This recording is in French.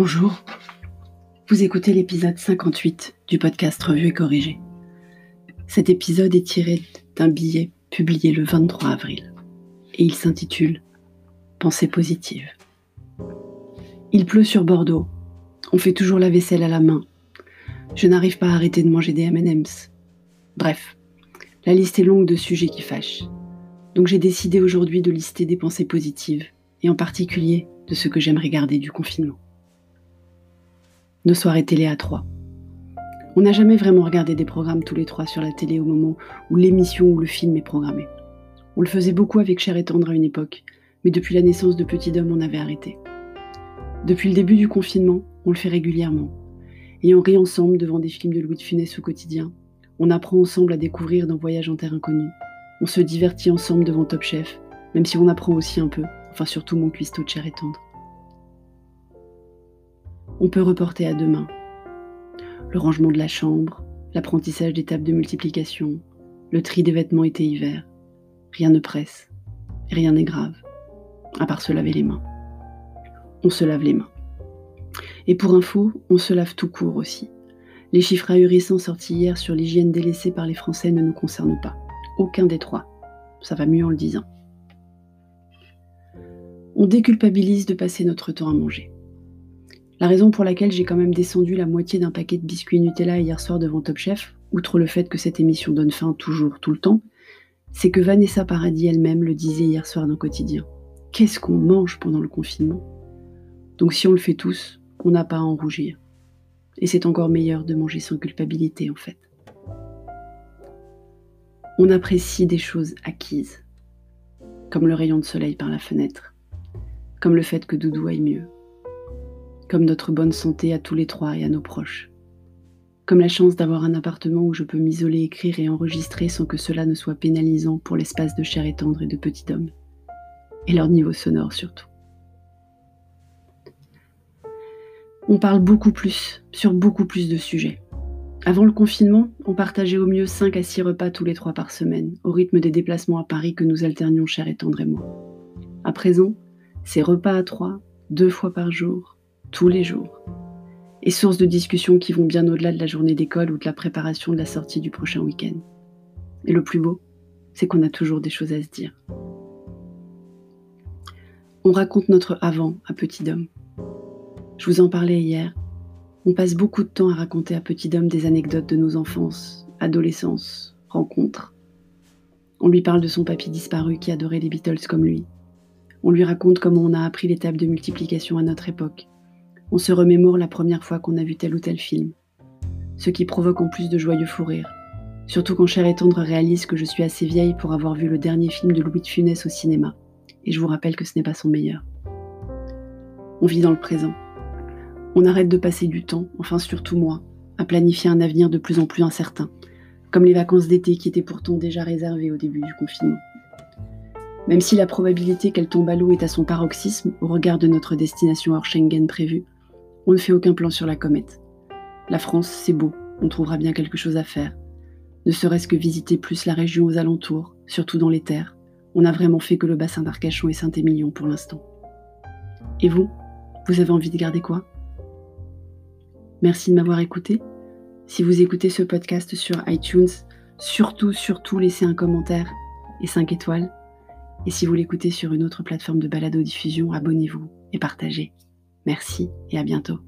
Bonjour, vous écoutez l'épisode 58 du podcast Revue et Corrigé. Cet épisode est tiré d'un billet publié le 23 avril et il s'intitule Pensée positive. Il pleut sur Bordeaux, on fait toujours la vaisselle à la main. Je n'arrive pas à arrêter de manger des M&M's. Bref, la liste est longue de sujets qui fâchent. Donc j'ai décidé aujourd'hui de lister des pensées positives et en particulier de ce que j'aimerais garder du confinement. Soirées télé à trois. On n'a jamais vraiment regardé des programmes tous les trois sur la télé au moment où l'émission ou le film est programmé. On le faisait beaucoup avec Cher et Tendre à une époque, mais depuis la naissance de Petit Homme, on avait arrêté. Depuis le début du confinement, on le fait régulièrement. Et on rit ensemble devant des films de Louis de Funès au quotidien. On apprend ensemble à découvrir dans Voyage en terre inconnue. On se divertit ensemble devant Top Chef, même si on apprend aussi un peu, enfin surtout mon cuistot de chair et tendre. On peut reporter à demain. Le rangement de la chambre, l'apprentissage des tables de multiplication, le tri des vêtements été-hiver. Rien ne presse, rien n'est grave, à part se laver les mains. On se lave les mains. Et pour info, on se lave tout court aussi. Les chiffres ahurissants sortis hier sur l'hygiène délaissée par les Français ne nous concernent pas. Aucun des trois. Ça va mieux en le disant. On déculpabilise de passer notre temps à manger. La raison pour laquelle j'ai quand même descendu la moitié d'un paquet de biscuits Nutella hier soir devant Top Chef, outre le fait que cette émission donne faim toujours, tout le temps, c'est que Vanessa Paradis elle-même le disait hier soir dans Quotidien. Qu'est-ce qu'on mange pendant le confinement? Donc si on le fait tous, on n'a pas à en rougir. Et c'est encore meilleur de manger sans culpabilité en fait. On apprécie des choses acquises, comme le rayon de soleil par la fenêtre, comme le fait que Doudou aille mieux, comme notre bonne santé à tous les trois et à nos proches, comme la chance d'avoir un appartement où je peux m'isoler, écrire et enregistrer sans que cela ne soit pénalisant pour l'espace de chair et tendre et de petit homme, et leur niveau sonore surtout. On parle beaucoup plus, sur beaucoup plus de sujets. Avant le confinement, on partageait au mieux 5 à 6 repas tous les trois par semaine, au rythme des déplacements à Paris que nous alternions cher et tendre et moi. À présent, c'est repas à trois, deux fois par jour, tous les jours, et source de discussions qui vont bien au-delà de la journée d'école ou de la préparation de la sortie du prochain week-end. Et le plus beau, c'est qu'on a toujours des choses à se dire. On raconte notre avant à Petit Dôme. Je vous en parlais hier. On passe beaucoup de temps à raconter à Petit Dôme des anecdotes de nos enfances, adolescence, rencontres. On lui parle de son papy disparu qui adorait les Beatles comme lui. On lui raconte comment on a appris les de multiplication à notre époque on se remémore la première fois qu'on a vu tel ou tel film. Ce qui provoque en plus de joyeux fous rires. Surtout quand Cher et Tendre réalise que je suis assez vieille pour avoir vu le dernier film de Louis de Funès au cinéma. Et je vous rappelle que ce n'est pas son meilleur. On vit dans le présent. On arrête de passer du temps, enfin surtout moi, à planifier un avenir de plus en plus incertain, comme les vacances d'été qui étaient pourtant déjà réservées au début du confinement. Même si la probabilité qu'elle tombe à l'eau est à son paroxysme au regard de notre destination hors Schengen prévue, on ne fait aucun plan sur la comète. La France, c'est beau, on trouvera bien quelque chose à faire. Ne serait-ce que visiter plus la région aux alentours, surtout dans les terres. On n'a vraiment fait que le bassin d'Arcachon et Saint-Émilion pour l'instant. Et vous? Vous avez envie de garder quoi? Merci de m'avoir écouté. Si vous écoutez ce podcast sur iTunes, surtout, surtout laissez un commentaire et 5 étoiles. Et si vous l'écoutez sur une autre plateforme de balado-diffusion, abonnez-vous et partagez. Merci et à bientôt.